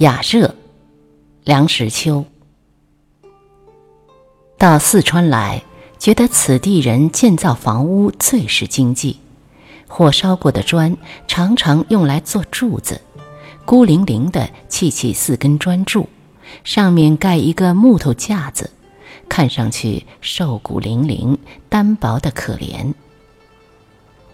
雅舍，梁实秋。到四川来，觉得此地人建造房屋最是经济。火烧过的砖常常用来做柱子，孤零零的砌起四根砖柱，上面盖一个木头架子，看上去瘦骨嶙峋、单薄的可怜。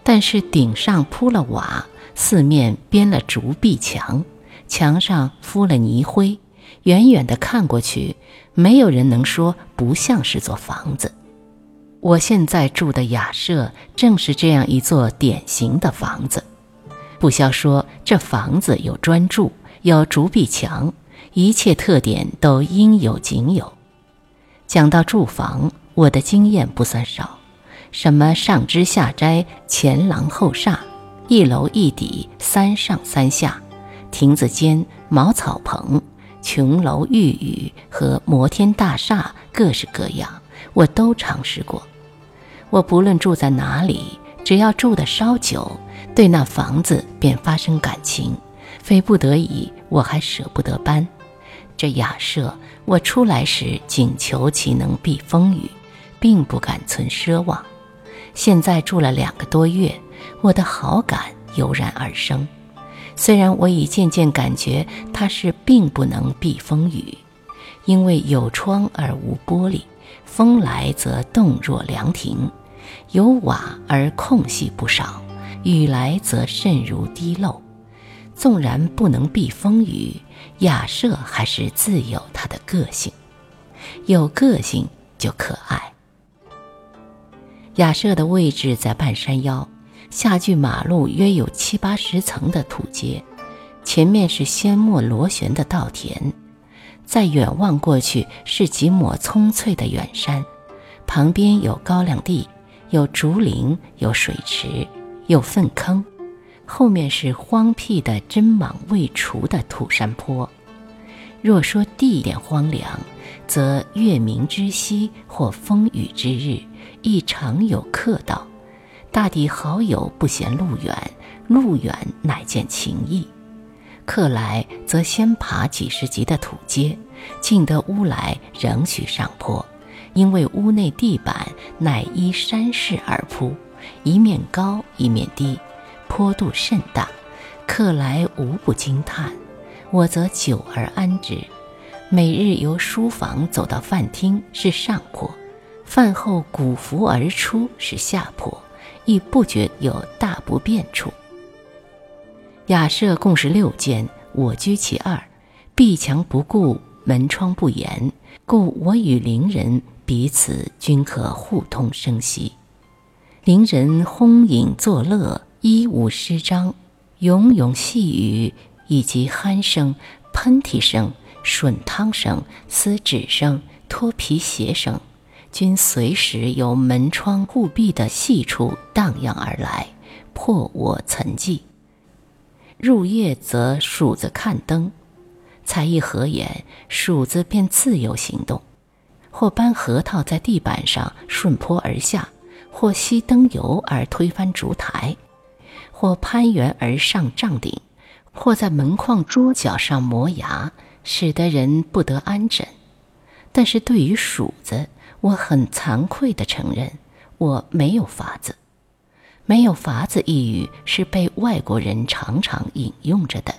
但是顶上铺了瓦，四面编了竹壁墙，墙上敷了泥灰，远远的看过去，没有人能说不像是座房子。我现在住的雅舍正是这样一座典型的房子。不消说，这房子有砖柱，有竹壁墙，一切特点都应有尽有。讲到住房，我的经验不算少。什么上枝下摘、前廊后厦、一楼一底、三上三下、亭子间、茅草棚、琼楼玉宇和摩天大厦，各式各样，我都尝试过。我不论住在哪里，只要住得稍久，对那房子便发生感情，非不得已，我还舍不得搬。这雅舍，我出来时仅求其能避风雨，并不敢存奢望。现在住了两个多月，我的好感油然而生。虽然我已渐渐感觉它是并不能避风雨，因为有窗而无玻璃，风来则动若凉亭；有瓦而空隙不少，雨来则渗如滴漏。纵然不能避风雨，雅舍还是自有它的个性，有个性就可爱。雅舍的位置在半山腰，下距马路约有七八十层的土阶，前面是阡陌螺旋的稻田，再远望过去是几抹葱翠的远山，旁边有高粱地，有竹林，有水池，有粪坑，后面是荒僻的针莽未除的土山坡。若说地点荒凉，则月明之夕或风雨之日。亦常有客到，大抵好友不嫌路远，路远乃见情谊。客来则先爬几十级的土阶，进得屋来仍需上坡，因为屋内地板乃依山势而铺，一面高一面低，坡度甚大。客来无不惊叹，我则久而安之。每日由书房走到饭厅是上坡。饭后鼓扶而出是下坡，亦不觉有大不便处。雅舍共是六间，我居其二，壁墙不顾，门窗不严，故我与邻人彼此均可互通声息。邻人轰饮作乐，衣舞诗章，永永细语以及鼾声、喷嚏声、吮汤声、撕纸声、脱皮鞋声。均随时由门窗固壁的细处荡漾而来，破我岑寂。入夜则鼠子看灯，才一合眼，鼠子便自由行动，或搬核桃在地板上顺坡而下，或吸灯油而推翻烛台，或攀援而上帐顶，或在门框桌角上磨牙，使得人不得安枕。但是对于鼠子，我很惭愧地承认，我没有法子。没有法子一语是被外国人常常引用着的，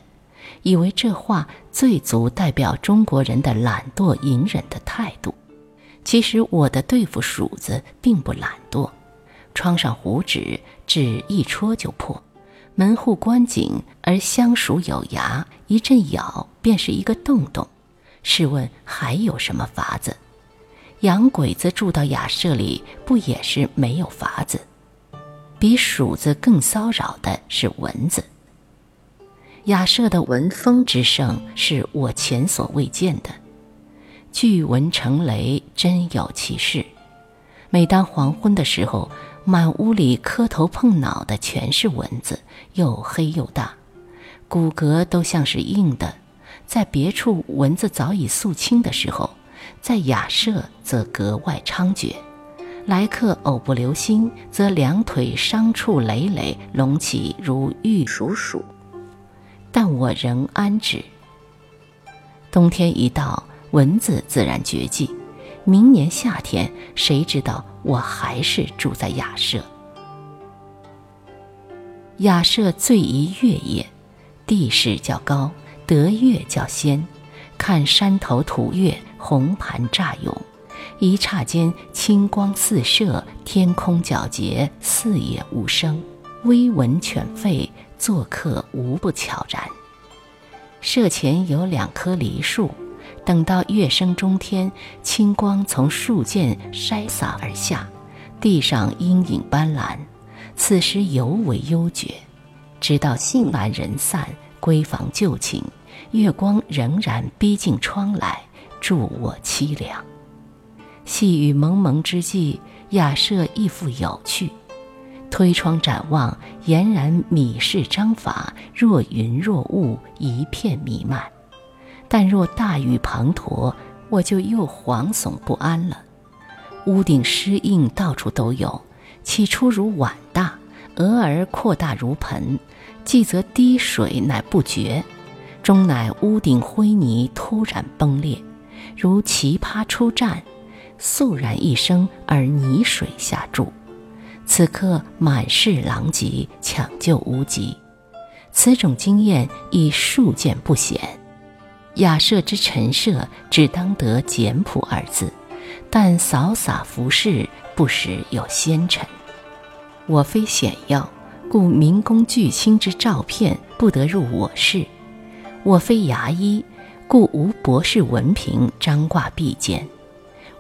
以为这话最足代表中国人的懒惰隐忍的态度。其实我的对付鼠子并不懒惰，窗上糊纸，纸一戳就破；门户关紧，而香鼠有牙，一阵咬便是一个洞洞。试问还有什么法子？洋鬼子住到雅舍里，不也是没有法子？比鼠子更骚扰的是蚊子。雅舍的蚊风之盛，是我前所未见的。巨蚊成雷，真有其事。每当黄昏的时候，满屋里磕头碰脑的全是蚊子，又黑又大，骨骼都像是硬的。在别处蚊子早已肃清的时候。在雅舍则格外猖獗，来客偶不留心，则两腿伤处累累，隆起如玉鼠鼠。但我仍安之。冬天一到，蚊子自然绝迹。明年夏天，谁知道我还是住在雅舍？雅舍最宜月也，地势较高，得月较先。看山头吐月，红盘乍涌，一刹间清光四射，天空皎洁，四野无声，微闻犬吠，作客无不悄然。舍前有两棵梨树。等到月升中天，清光从树间筛洒而下，地上阴影斑斓，此时尤为幽绝。直到兴完人散，闺房就寝，月光仍然逼近窗来，助我凄凉。细雨蒙蒙之际，雅舍亦复有趣。推窗展望，俨然米氏章法，若云若雾，一片弥漫。但若大雨滂沱，我就又惶悚不安了。屋顶湿印到处都有，起初如碗大，俄而扩大如盆，既则滴水乃不绝，终乃屋顶灰泥突然崩裂，如奇葩出战，肃然一声而泥水下注。此刻满是狼藉，抢救无及。此种经验亦数见不鲜。雅舍之陈设，只当得简朴二字，但扫洒服饰，不时有纤尘。我非显要，故明公巨卿之照片不得入我室；我非牙医，故无博士文凭张挂壁间；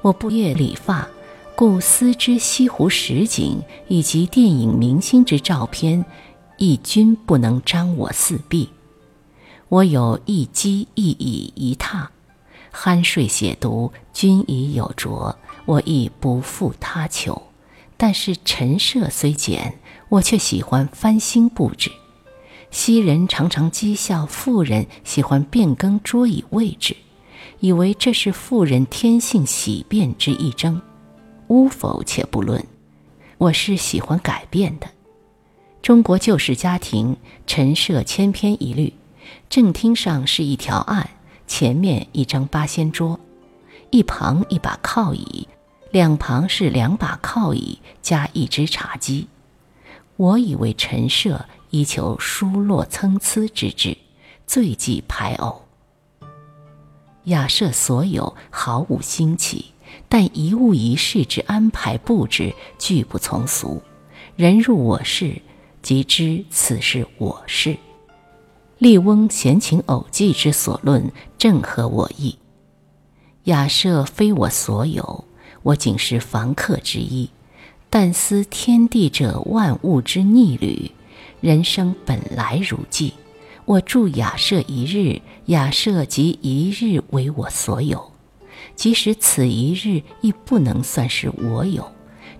我不业理发，故思之西湖实景以及电影明星之照片，亦均不能张我四壁。我有一机一椅一榻，酣睡写读均已有着，我亦不负他求。但是陈设虽简，我却喜欢翻新布置。昔人常常讥笑妇人喜欢变更桌椅位置，以为这是妇人天性喜变之一征。污否且不论，我是喜欢改变的。中国旧式家庭陈设千篇一律。正厅上是一条案，前面一张八仙桌，一旁一把靠椅，两旁是两把靠椅加一只茶几。我以为陈设依求疏落参差之至，最忌排偶。雅舍所有毫无新奇，但一物一事之安排布置俱不从俗。人入我室，即知此是我室。笠翁闲情偶记之所论，正合我意。雅舍非我所有，我仅是房客之一。但思天地者万物之逆旅，人生本来如寄。我住雅舍一日，雅舍即一日为我所有。即使此一日亦不能算是我有。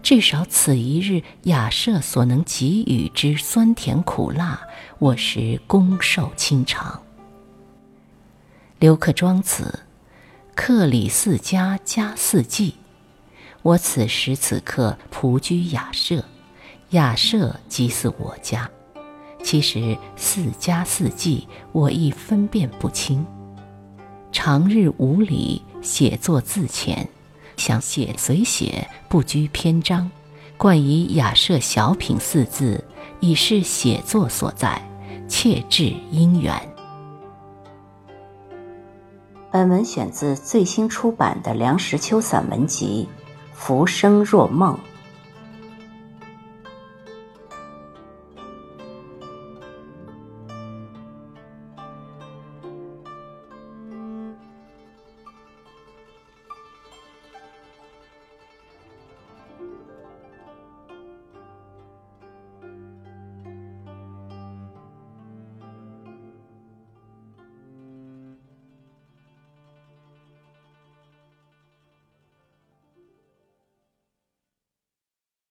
至少此一日，雅舍所能给予之酸甜苦辣，我实恭受清偿。刘克庄子，客里四家，家四季。我此时此刻仆居雅舍，雅舍即似我家。其实四家四季，我亦分辨不清。长日无礼，写作自遣。想写随写，不拘篇章，冠以雅舍小品四字，以示写作所在，切致因缘。本文选自最新出版的梁实秋散文集《浮生若梦》。